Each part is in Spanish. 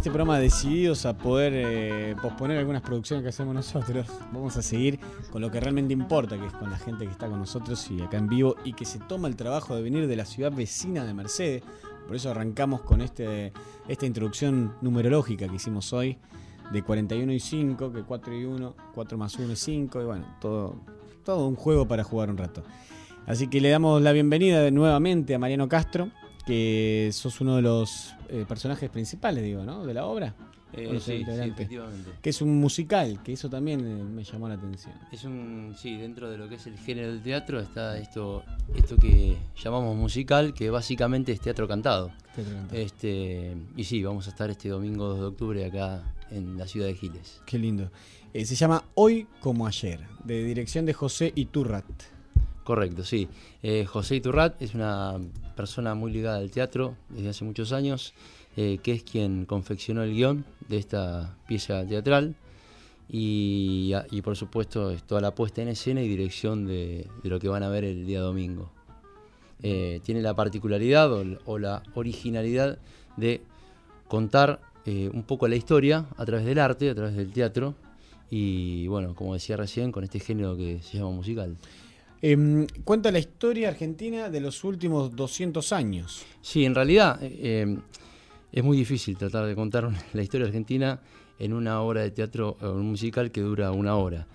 este programa decididos a poder eh, posponer algunas producciones que hacemos nosotros. Vamos a seguir con lo que realmente importa, que es con la gente que está con nosotros y acá en vivo y que se toma el trabajo de venir de la ciudad vecina de Mercedes. Por eso arrancamos con este, esta introducción numerológica que hicimos hoy de 41 y 5, que 4 y 1, 4 más 1 es 5, y bueno, todo, todo un juego para jugar un rato. Así que le damos la bienvenida nuevamente a Mariano Castro, que sos uno de los eh, personajes principales, digo, ¿no? De la obra. Eh, sí, sí, efectivamente. Que es un musical, que eso también eh, me llamó la atención. Es un, sí, dentro de lo que es el género del teatro está esto, esto que llamamos musical, que básicamente es teatro cantado. Teatro cantado. Este, y sí, vamos a estar este domingo 2 de octubre acá en la ciudad de Giles. Qué lindo. se llama Hoy como ayer, de dirección de José Iturrat. Correcto, sí. Eh, José Iturrat es una persona muy ligada al teatro desde hace muchos años, eh, que es quien confeccionó el guion de esta pieza teatral y, por supuesto es toda la puesta en escena y dirección de, lo que van a ver el día domingo. Eh, tiene la particularidad o, la originalidad de contar un poco la historia a través del arte, a través del teatro y bueno, como decía recién, con este género que se llama musical. Em, cuenta la historia argentina de los últimos 200 años. Sí, en realidad eh, es muy difícil tratar de contar la historia argentina en una obra de teatro un musical que dura una hora.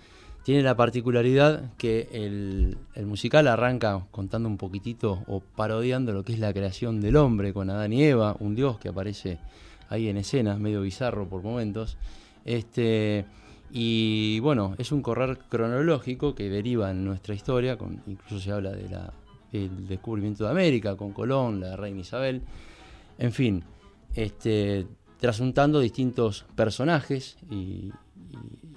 Tiene la particularidad que el, musical arranca contando un poquitito o parodiando lo que es la creación del hombre con Adán y Eva, un dios que aparece ahí en escena, medio bizarro por momentos. Este, y bueno, es un correr cronológico que deriva en nuestra historia, con, incluso se habla de del descubrimiento de América con Colón, la reina Isabel, en fin, este, trasuntando distintos personajes y,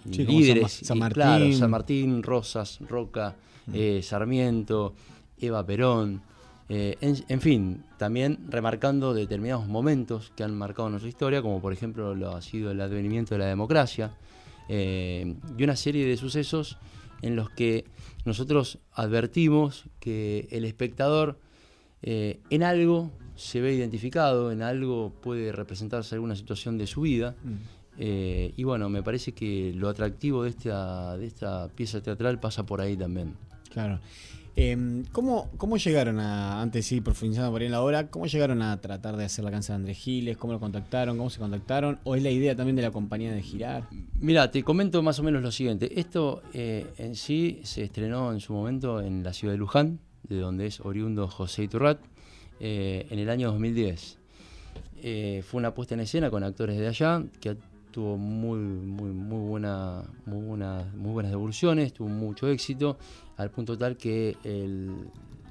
líderes. San, Martín. San Martín, Rosas, Roca, mm. eh, Sarmiento, Eva Perón. Eh, en, fin, también remarcando determinados momentos que han marcado nuestra historia, como por ejemplo lo ha sido el advenimiento de la democracia, eh, y una serie de sucesos en los que nosotros advertimos que el espectador eh, en algo se ve identificado, en algo puede representarse alguna situación de su vida. Mm. Eh, y bueno, me parece que lo atractivo de esta, de esta pieza teatral pasa por ahí también. Claro. Em, ¿cómo, ¿Cómo llegaron a, antes sí, profundizando por ahí en la obra, cómo llegaron a tratar de hacer la canción de Andrés Giles? ¿Cómo lo contactaron? ¿Cómo se contactaron? ¿O es la idea también de la compañía de girar? Mira, te comento más o menos lo siguiente. Esto eh, en sí se estrenó en su momento en la ciudad de Luján, de donde es oriundo José Iturrat, eh, en el año 2010. Eh, fue una puesta en escena con actores de allá que tuvo muy, muy, muy, buena, muy buenas devoluciones, tuvo mucho éxito al punto tal que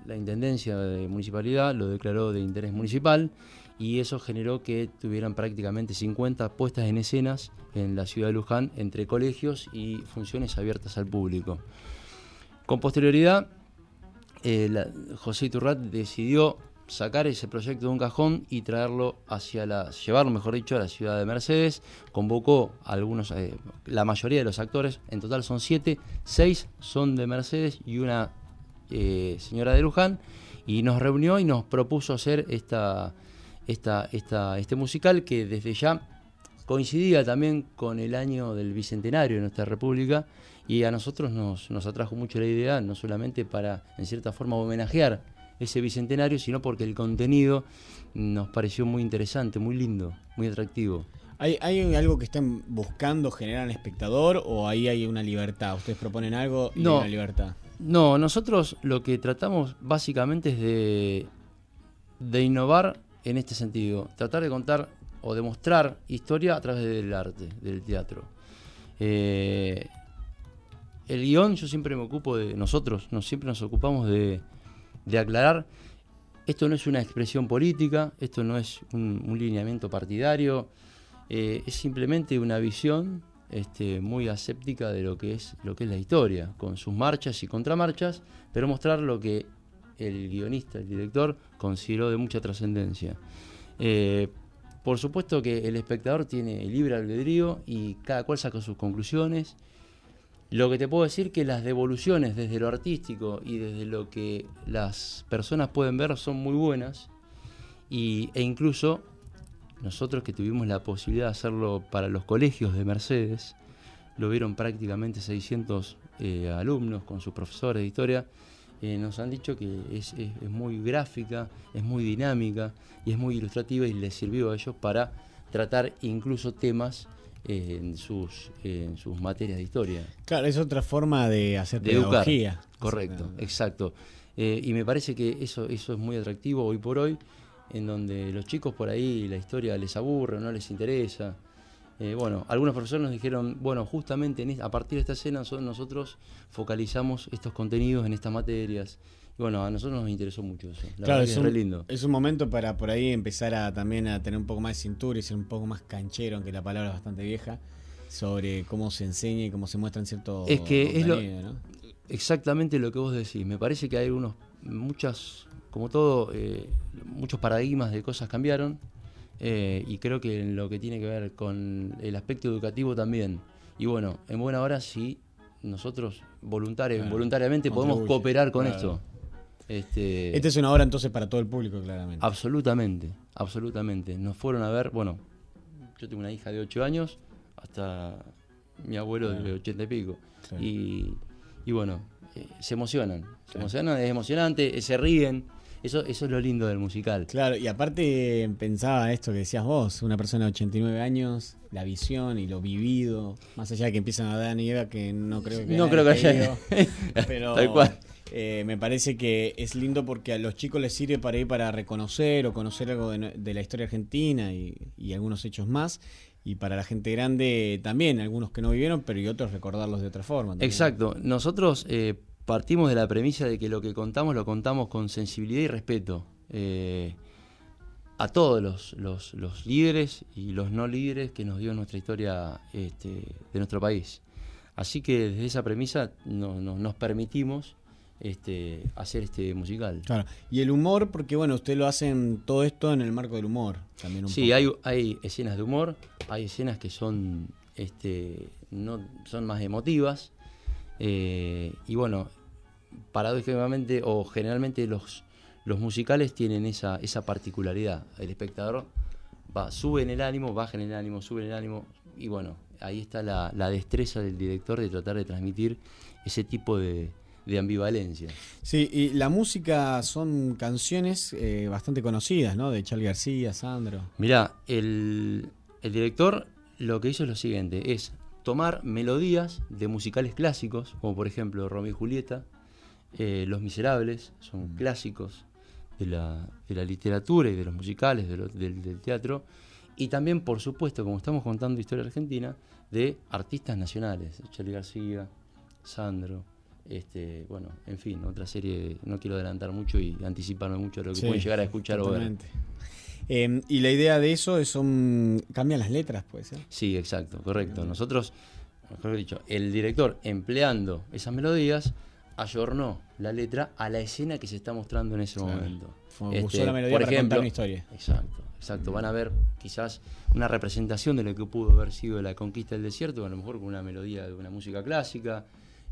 la Intendencia de Municipalidad lo declaró de interés municipal y eso generó que tuvieran prácticamente 50 puestas en escenas en la ciudad de Luján entre colegios y funciones abiertas al público. Con posterioridad, eh, José Iturrat decidió sacar ese proyecto de un cajón y traerlo hacia la, llevarlo, mejor dicho, a la ciudad de Mercedes. Convocó a algunos, eh, la mayoría de los actores, en total son siete, seis son de Mercedes y una eh, señora de Luján, y nos reunió y nos propuso hacer esta, esta, esta, este musical que desde ya coincidía también con el año del bicentenario de nuestra república y a nosotros nos, nos atrajo mucho la idea, no solamente para, en cierta forma, homenajear ese bicentenario, sino porque el contenido nos pareció muy interesante, muy lindo, muy atractivo. ¿Hay, ¿Hay, algo que estén buscando generar al espectador o ahí hay una libertad? ¿Ustedes proponen algo y no, una libertad? No, nosotros lo que tratamos básicamente es de, de innovar en este sentido, tratar de contar o demostrar historia a través del arte, del teatro. Eh, el guion yo siempre me ocupo de, nosotros, nos, siempre nos ocupamos de, de aclarar, esto no es una expresión política, esto no es un, lineamiento partidario, eh, es simplemente una visión este, muy aséptica de lo que, es, lo que es la historia, con sus marchas y contramarchas, pero mostrar lo que el guionista, el director, consideró de mucha trascendencia. Eh, por supuesto que el espectador tiene libre albedrío y cada cual saca sus conclusiones lo que te puedo decir que las devoluciones desde lo artístico y desde lo que las personas pueden ver son muy buenas y, e incluso nosotros que tuvimos la posibilidad de hacerlo para los colegios de Mercedes, lo vieron prácticamente 600 eh, alumnos con sus profesores de historia, eh, nos han dicho que es, muy gráfica, es muy dinámica y es muy ilustrativa y les sirvió a ellos para tratar incluso temas en, sus, en sus materias de historia. Claro, es otra forma de hacer de pedagogía. Correcto, exacto. y me parece que eso, eso es muy atractivo hoy por hoy, en donde los chicos por ahí la historia les aburre, no les interesa. Eh, bueno, algunos profesores nos dijeron, bueno, justamente a partir de esta escena nosotros focalizamos estos contenidos en estas materias. Y bueno, a nosotros nos interesó mucho eso. claro, es, un, lindo. es un momento para por ahí empezar a también a tener un poco más de cintura y ser un poco más canchero, aunque la palabra es bastante vieja, sobre cómo se enseña y cómo se muestran ciertos Es que es lo, exactamente lo que vos decís. Me parece que hay unos, muchas, como todo, eh, muchos paradigmas de cosas cambiaron eh, y creo que en lo que tiene que ver con el aspecto educativo también. Y bueno, en buena hora sí, nosotros voluntariamente podemos cooperar con esto. Este, Esta es una hora entonces para todo el público, claramente. Absolutamente, absolutamente. Nos fueron a ver, bueno, yo tengo una hija de 8 años, hasta mi abuelo de 80 y pico. Y, y, bueno, eh, se emocionan, se emocionan, es emocionante, se ríen. Eso, eso es lo lindo del musical. Claro, y aparte pensaba esto que decías vos, una persona de 89 años, la visión y lo vivido, más allá de que empiezan a dar nieve, que no creo que No creo que haya. pero eh, me parece que es lindo porque a los chicos les sirve para ir para reconocer o conocer algo de, la historia argentina y, algunos hechos más y para la gente grande también, algunos que no vivieron, pero y otros recordarlos de otra forma. Exacto. Nosotros eh, partimos de la premisa de que lo que contamos lo contamos con sensibilidad y respeto eh, a todos los, los, líderes y los no líderes que nos dio nuestra historia este, de nuestro país. Así que desde esa premisa nos permitimos este, hacer este musical. Claro. Y el humor, porque bueno, ustedes lo hacen todo esto en el marco del humor. También un sí, hay, hay escenas de humor, hay escenas que son, este, no, son más emotivas. Eh, y bueno, paradójicamente o generalmente los, los musicales tienen esa, esa particularidad. El espectador va, sube en el ánimo, baja en el ánimo, sube en el ánimo y bueno, ahí está la, destreza del director de tratar de transmitir ese tipo de, ambivalencia. Sí, y la música son canciones eh, bastante conocidas, ¿no? De Charlie García, Sandro. Mirá, el, el director lo que hizo es lo siguiente, es tomar melodías de musicales clásicos, como por ejemplo Romeo y Julieta, eh, Los Miserables, son mm. clásicos de la, de la, literatura y de los musicales, del, teatro, y también, por supuesto, como estamos contando historia argentina, de artistas nacionales, Charlie García, Sandro, este, bueno, en fin, otra serie, no quiero adelantar mucho y anticiparme mucho de lo que pueden llegar a escuchar o ver. Em, y la idea de eso es son cambian las letras, pues. Sí, exacto, correcto. Nosotros, mejor dicho, el director empleando esas melodías ayornó la letra a la escena que se está mostrando en ese momento. Este, la melodía por para ejemplo, una historia. Exacto, exacto. Van a ver quizás una representación de lo que pudo haber sido la conquista del desierto, a lo mejor con una melodía de una música clásica,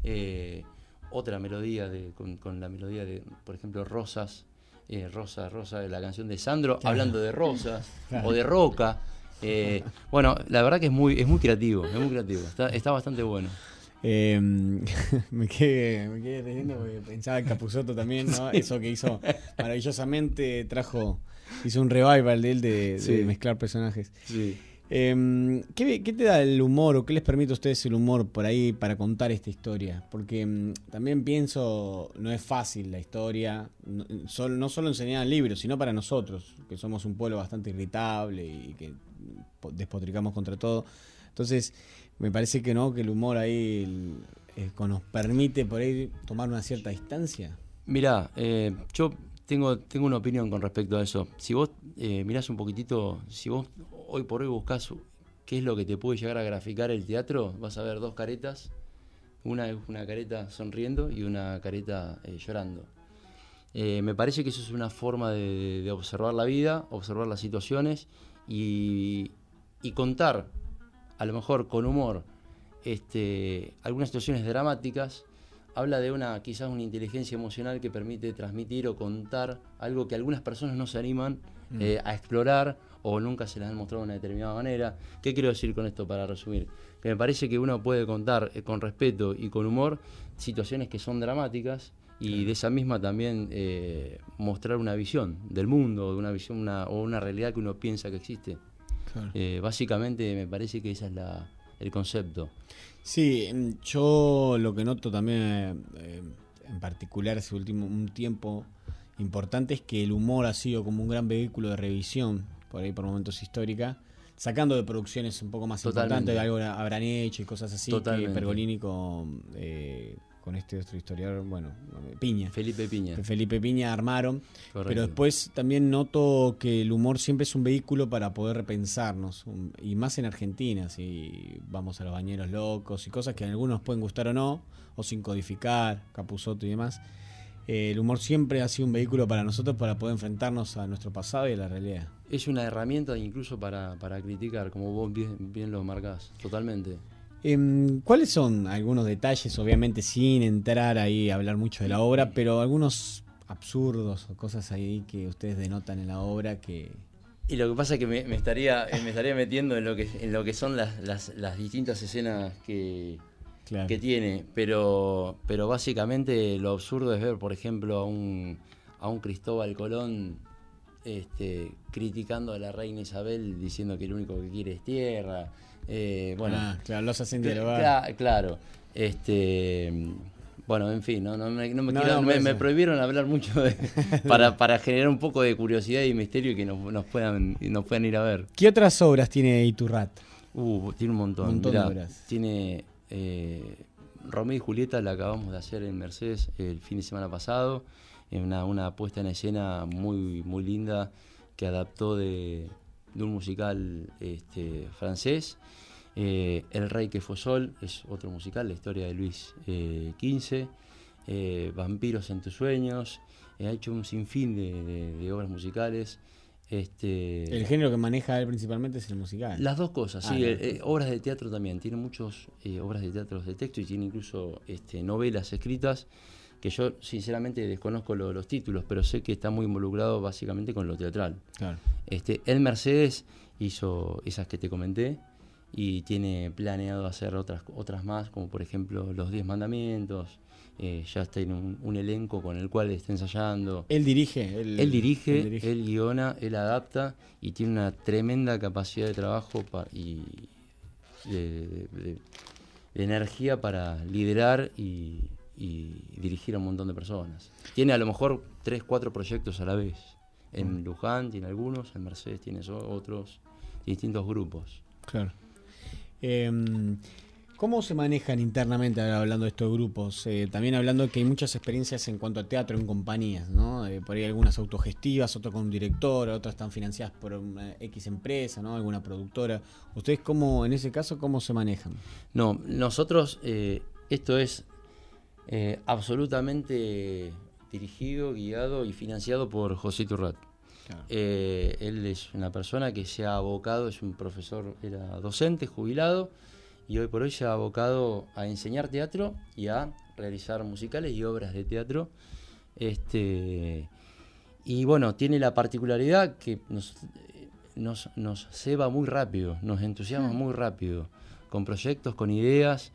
eh, otra melodía de, con, la melodía de, por ejemplo, Rosas, eh, Rosa, Rosa, de la canción de Sandro, hablando de rosas o de roca. Eh, bueno, la verdad que es muy, es muy creativo, es muy creativo, está, está bastante bueno. Eh, me, quedé, me quedé leyendo porque pensaba en Capuzoto también, ¿no? Eso que hizo maravillosamente, trajo, hizo un revival de él de, mezclar personajes. Em, ¿qué, te da el humor o qué les permite a ustedes el humor por ahí para contar esta historia? Porque em, también pienso, no es fácil la historia, no, solo enseñar el libro, sino para nosotros, que somos un pueblo bastante irritable y que despotricamos contra todo. Entonces, me parece que no, que el humor ahí eh, nos permite por ahí tomar una cierta distancia. Mirá, eh, yo tengo, tengo una opinión con respecto a eso. Si vos eh, mirás un poquitito, si vos hoy por hoy buscas qué es lo que te puede llegar a graficar el teatro, vas a ver dos caretas. Una es una careta sonriendo y una careta llorando. me parece que eso es una forma de, observar la vida, observar las situaciones y, y contar a lo mejor con humor, este, algunas situaciones dramáticas, habla de una quizás una inteligencia emocional que permite transmitir o contar algo que algunas personas no se animan mm. eh, a explorar o nunca se las han mostrado de una determinada manera. ¿Qué quiero decir con esto para resumir? Que me parece que uno puede contar eh, con respeto y con humor situaciones que son dramáticas y de esa misma también eh, mostrar una visión del mundo, de una visión una, o una realidad que uno piensa que existe. Básicamente me parece que ese es la, el concepto. Sí, yo lo que noto también eh, en particular ese último un tiempo importante es que el humor ha sido como un gran vehículo de revisión, por ahí por momentos histórica, sacando de producciones un poco más importantes, de algo habrán hecho y cosas así, que Pergolini con... Eh, con este otro historiador, bueno, Piña. Felipe Piña. Felipe Piña armaron. Pero después también noto que el humor siempre es un vehículo para poder repensarnos. y más en Argentina, si vamos a los bañeros locos y cosas que a algunos pueden gustar o no, o sin codificar, Capuzoto y demás. Eh, el humor siempre ha sido un vehículo para nosotros para poder enfrentarnos a nuestro pasado y a la realidad. Es una herramienta incluso para, para criticar, como vos bien, bien lo marcás, totalmente. Em, ¿Cuáles son algunos detalles, obviamente sin entrar ahí a hablar mucho de la obra, pero algunos absurdos o cosas ahí que ustedes denotan en la obra que... Y lo que pasa es que me, estaría, me estaría metiendo en lo que, en lo que son las, distintas escenas que, que tiene, pero, pero básicamente lo absurdo es ver, por ejemplo, a un, a un Cristóbal Colón este, criticando a la reina Isabel diciendo que lo único que quiere es tierra. Eh, bueno, ah, claro, los hacen claro, este, bueno, en fin, no, me, prohibieron hablar mucho para, para generar un poco de curiosidad y misterio y que nos, puedan, nos puedan ir a ver. ¿Qué otras obras tiene Iturrat? Uh, tiene un montón. Tiene eh, Romeo y Julieta, la acabamos de hacer en Mercedes el fin de semana pasado. Una, una puesta en escena muy, muy linda que adaptó de, de un musical este, francés. Eh, el Rey que fue Sol es otro musical, la historia de Luis XV. Eh, eh, Vampiros en tus sueños. ha hecho un sinfín de, obras musicales. Este, el género que maneja él principalmente es el musical. Las dos cosas, sí. Ah, obras de teatro también. Tiene muchas obras de teatro de texto y tiene incluso este, novelas escritas que yo sinceramente desconozco los títulos, pero sé que está muy involucrado básicamente con lo teatral. Este, el Mercedes hizo esas que te comenté y tiene planeado hacer otras, otras más, como por ejemplo Los Diez Mandamientos. Eh, ya está en un, elenco con el cual está ensayando. Él dirige. Él, dirige, él, guiona, él adapta y tiene una tremenda capacidad de trabajo y de energía para liderar y, y dirigir a un montón de personas. Tiene a lo mejor tres, cuatro proyectos a la vez. En mm. Luján tiene algunos, en Mercedes tiene otros, distintos grupos. Claro. Em, ¿Cómo se manejan internamente hablando de estos grupos? Eh, también hablando que hay muchas experiencias en cuanto a teatro en compañías, ¿no? Eh, por ahí algunas autogestivas, otras con un director, otras están financiadas por una X empresa, ¿no? Alguna productora. ¿Ustedes cómo, en ese caso, cómo se manejan? No, nosotros, eh, esto es eh, absolutamente dirigido, guiado y financiado por José Turrat. Eh, él es una persona que se ha abocado, es un profesor, era docente, jubilado, y hoy por hoy se ha abocado a enseñar teatro y a realizar musicales y obras de teatro. Este, y bueno, tiene la particularidad que nos, nos, nos ceba muy rápido, nos entusiasma muy rápido, con proyectos, con ideas.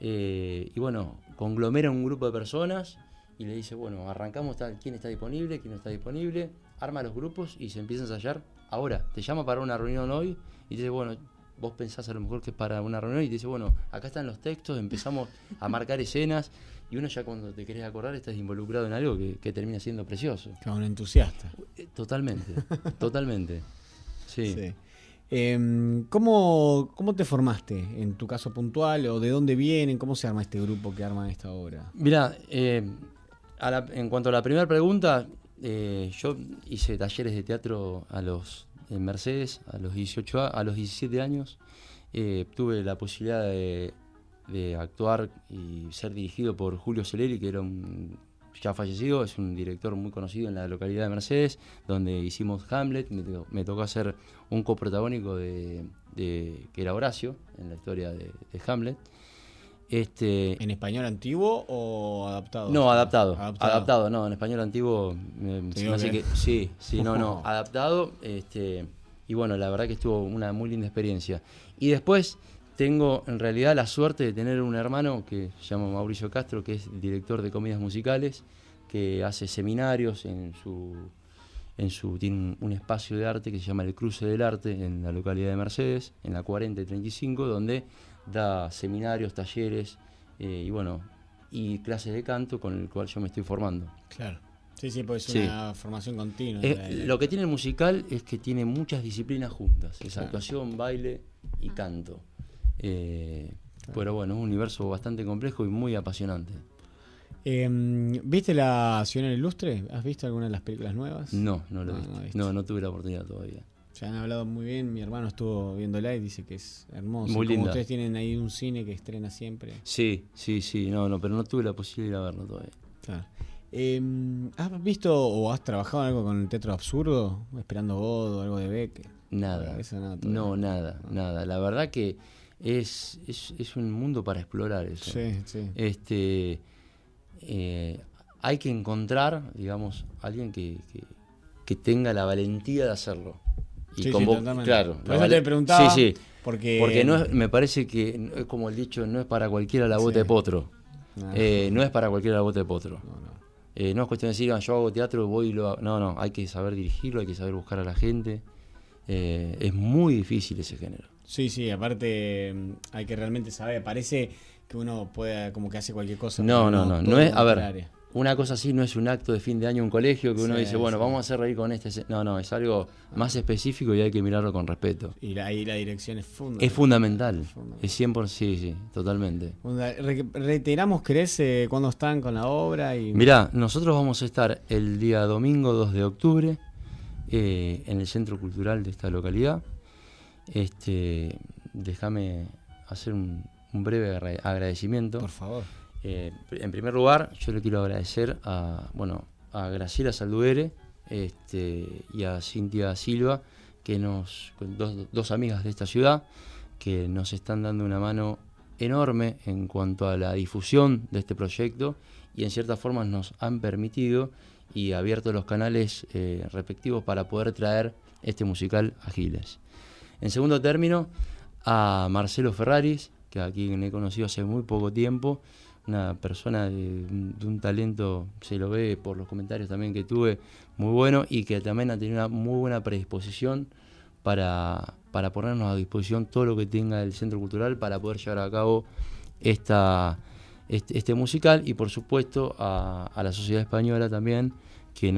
Eh, y bueno, conglomera un grupo de personas y le dice, bueno, arrancamos tal, quién está disponible, quién no está disponible, arma los grupos y se empieza a ensayar. Ahora, te llama para una reunión hoy y dice, bueno, vos pensás a lo mejor que es para una reunión y te dice, bueno, acá están los textos, empezamos a marcar escenas y uno ya cuando te querés acordar estás involucrado en algo que, termina siendo precioso. Como un entusiasta. Eh, totalmente, totalmente. sí. Eh, ¿cómo, te formaste en tu caso puntual o de dónde vienen? ¿Cómo se arma este grupo que arma esta obra? Mira, eh, en cuanto a la primera pregunta, eh, yo hice talleres de teatro a los en Mercedes a los 18 a los 17 años. Eh, tuve la posibilidad de, de, actuar y ser dirigido por Julio Celeri, que era un ya fallecido, es un director muy conocido en la localidad de Mercedes, donde hicimos Hamlet, me, tocó hacer un coprotagónico de, de, que era Horacio, en la historia de, Hamlet. Este, ¿En español antiguo o adaptado? No, adaptado. Adaptado, no, en español antiguo. sí, sí, no, no. adaptado, este, y bueno, la verdad que estuvo una muy linda experiencia. Y después tengo en realidad la suerte de tener un hermano que se llama Mauricio Castro, que es director de comidas musicales, que hace seminarios en su en su tiene un, espacio de arte que se llama el Cruce del Arte en la localidad de Mercedes, en la 40 y 35, donde da seminarios, talleres eh, y bueno, y clases de canto con el cual yo me estoy formando. Claro. Sí, sí, pues es una formación continua. Eh, lo que tiene el musical es que tiene muchas disciplinas juntas, es actuación, baile y canto. Eh, pero bueno, un universo bastante complejo y muy apasionante. Em, ¿Viste la Ciudad Ilustre? ¿Has visto alguna de las películas nuevas? No, no lo he visto. No, no, tuve la oportunidad todavía. Se han hablado muy bien, mi hermano estuvo viéndola y dice que es hermoso. Muy Como ustedes tienen ahí un cine que estrena siempre. Sí, sí, sí, no, no, pero no tuve la posibilidad de verlo todavía. Claro. Em, ¿Has visto o has trabajado algo con el Teatro Absurdo? Esperando Godo, algo de Beck. Nada. no, nada, nada. La verdad que es, es, es, un mundo para explorar eso. Sí, sí. Este, eh, hay que encontrar, digamos, alguien que, que, tenga la valentía de hacerlo. Y sí, claro. Por eso te preguntaba. Sí, sí. Porque, porque no me parece que, es como el dicho, no es para cualquiera la bota de potro. No. Eh, no es para cualquiera la bota de potro. No, no. Eh, no es cuestión de decir, ah, yo hago teatro, voy y lo hago. No, no, hay que saber dirigirlo, hay que saber buscar a la gente. Eh, es muy difícil ese género. Sí, sí, aparte mm, hay que realmente saber. Parece que uno pueda, como que hace cualquier cosa. No, no, no. No, es, a ver, una cosa así no es un acto de fin de año en un colegio que uno dice, bueno, vamos a hacer reír con este. No, no, es algo más específico y hay que mirarlo con respeto. Y ahí la dirección es fundamental. Es fundamental. Es, 100%, sí, sí, totalmente. reiteramos, ¿crees eh, cuándo están con la obra? Y... Mirá, nosotros vamos a estar el día domingo 2 de octubre eh, en el Centro Cultural de esta localidad. Este, déjame hacer un, un breve agradecimiento. Por favor eh, en primer lugar, yo le quiero agradecer a, bueno, a Graciela Salduere este, y a Cintia Silva, que nos, dos, dos amigas de esta ciudad, que nos están dando una mano enorme en cuanto a la difusión de este proyecto y en cierta forma nos han permitido y abierto los canales eh, respectivos para poder traer este musical a Giles. En segundo término, a Marcelo Ferraris, que aquí he conocido hace muy poco tiempo, una persona de, un talento, se lo ve por los comentarios también que tuve, muy bueno y que también ha tenido una muy buena predisposición para, para ponernos a disposición todo lo que tenga el Centro Cultural para poder llevar a cabo esta, este, este musical y por supuesto a, la sociedad española también que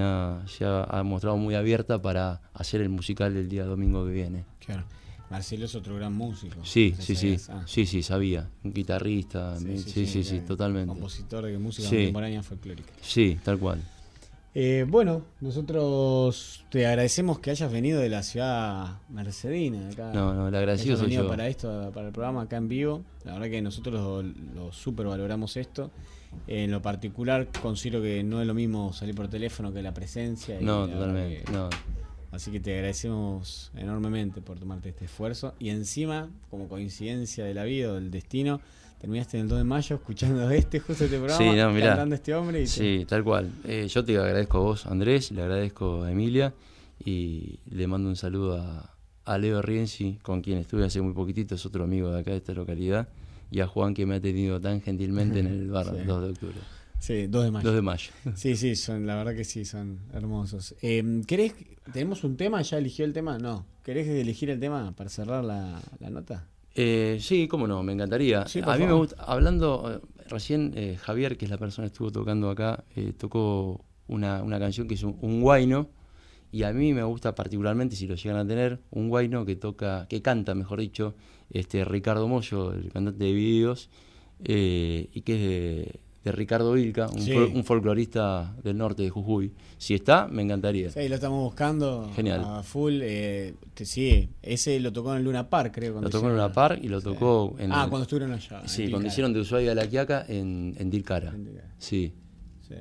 se ha, ha, mostrado muy abierta para hacer el musical el día domingo que viene. Claro. Marcelo es otro gran músico. Sí, sí, sí. Sí, sí, sabía. Un guitarrista. Sí, sí, sí, totalmente. Compositor de música contemporánea folclórica. Sí, tal cual. Eh, bueno, nosotros te agradecemos que hayas venido de la ciudad mercedina. Acá, no, no, le agradecido soy yo. para esto, para el programa acá en vivo. La verdad que nosotros lo, lo super valoramos esto. En lo particular, considero que no es lo mismo salir por teléfono que la presencia. no, totalmente. no. Así que te agradecemos enormemente por tomarte este esfuerzo. Y encima, como coincidencia de la vida o del destino, terminaste en el 2 de mayo escuchando este, justo este programa, sí, no, cantando este hombre. sí, tal cual. Eh, yo te agradezco a vos, Andrés, le agradezco a Emilia y le mando un saludo a, Leo Rienzi, con quien estuve hace muy poquitito, es otro amigo de acá de esta localidad, y a Juan que me ha tenido tan gentilmente en el bar 2 de octubre. Sí, 2 de mayo. 2 de mayo. Sí, sí, son, la verdad que sí, son hermosos. Eh, ¿Querés, tenemos un tema? ¿Ya eligió el tema? No. ¿Querés elegir el tema para cerrar la, nota? Eh, sí, cómo no, me encantaría. a mí me gusta, hablando, eh, recién eh, Javier, que es la persona que estuvo tocando acá, eh, tocó una, una, canción que es un, un, guayno, y a mí me gusta particularmente, si lo llegan a tener, un guayno que toca, que canta, mejor dicho, este Ricardo Mollo, el cantante de videos, y que es de, de Ricardo Vilca, un, folclorista del norte de Jujuy. Si está, me encantaría. Sí, lo estamos buscando Genial. a full. Eh, sí, ese lo tocó en Luna Park, creo. Lo tocó en Luna Park y lo tocó en. Ah, cuando estuvieron allá. Sí, cuando hicieron de Ushuaia a La Quiaca en, en Dilcara. Sí. Sí.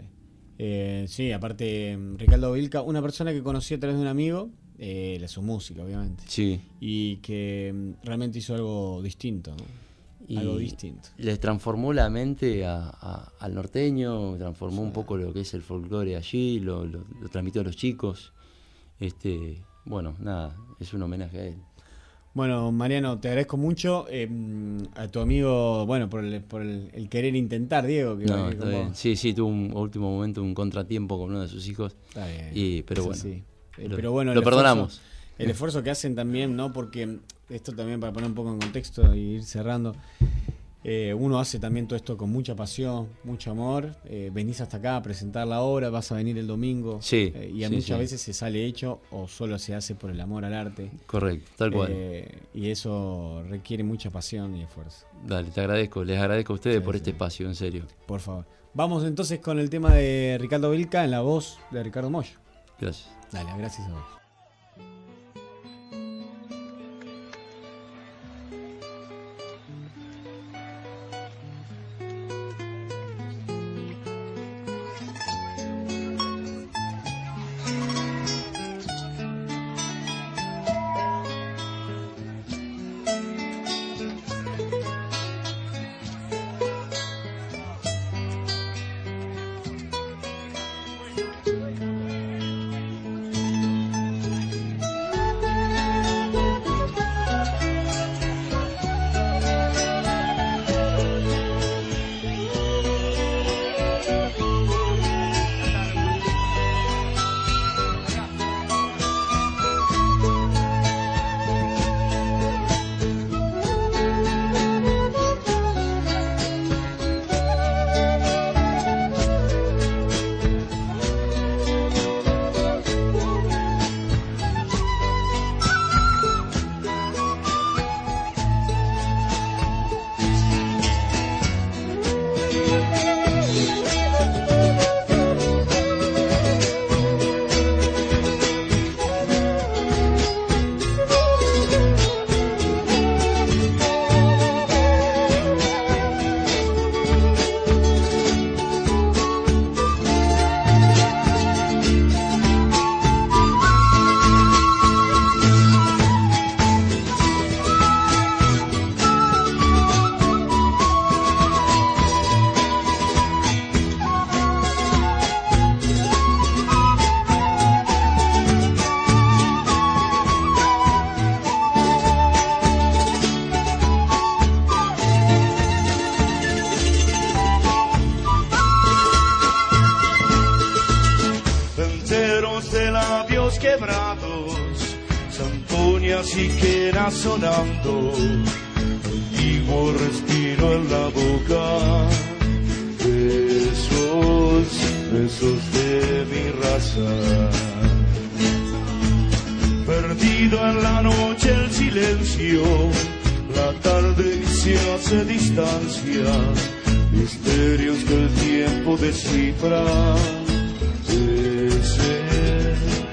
Eh, sí, aparte, Ricardo Vilca, una persona que conocí a través de un amigo, eh, su música, obviamente. Sí. Y que mm, realmente hizo algo distinto. ¿no? Y Algo distinto. Les transformó la mente al norteño, transformó un poco lo que es el folclore allí, lo, transmitió a los chicos. Este, bueno, nada, es un homenaje a él. Bueno, Mariano, te agradezco mucho eh, a tu amigo, bueno, por el, por el, querer intentar, Diego. Que, no, Sí, sí, tuvo un último momento, un contratiempo con uno de sus hijos. Está bien. Y, pero bueno, sí. pero bueno, lo perdonamos. El esfuerzo que hacen también, ¿no? Porque esto también para poner un poco en contexto y ir cerrando. Eh, uno hace también todo esto con mucha pasión, mucho amor. Eh, venís hasta acá a presentar la obra, vas a venir el domingo. Sí. Eh, y muchas veces se sale hecho o solo se hace por el amor al arte. Correcto, tal cual. y eso requiere mucha pasión y esfuerzo. Dale, te agradezco. Les agradezco a ustedes por este espacio, en serio. Por favor. Vamos entonces con el tema de Ricardo Vilca en la voz de Ricardo Moyo. Gracias. Dale, gracias a vos. labios quebrados, zampoñas y quenas sonando, antiguo respiro en la boca, besos, besos de mi raza perdido en la noche el silencio, la tarde se hace distancia, misterios que el tiempo descifra. Ese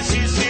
preciso.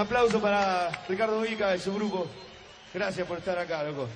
Un aplauso para Ricardo Vica y su grupo. Gracias por estar acá, loco.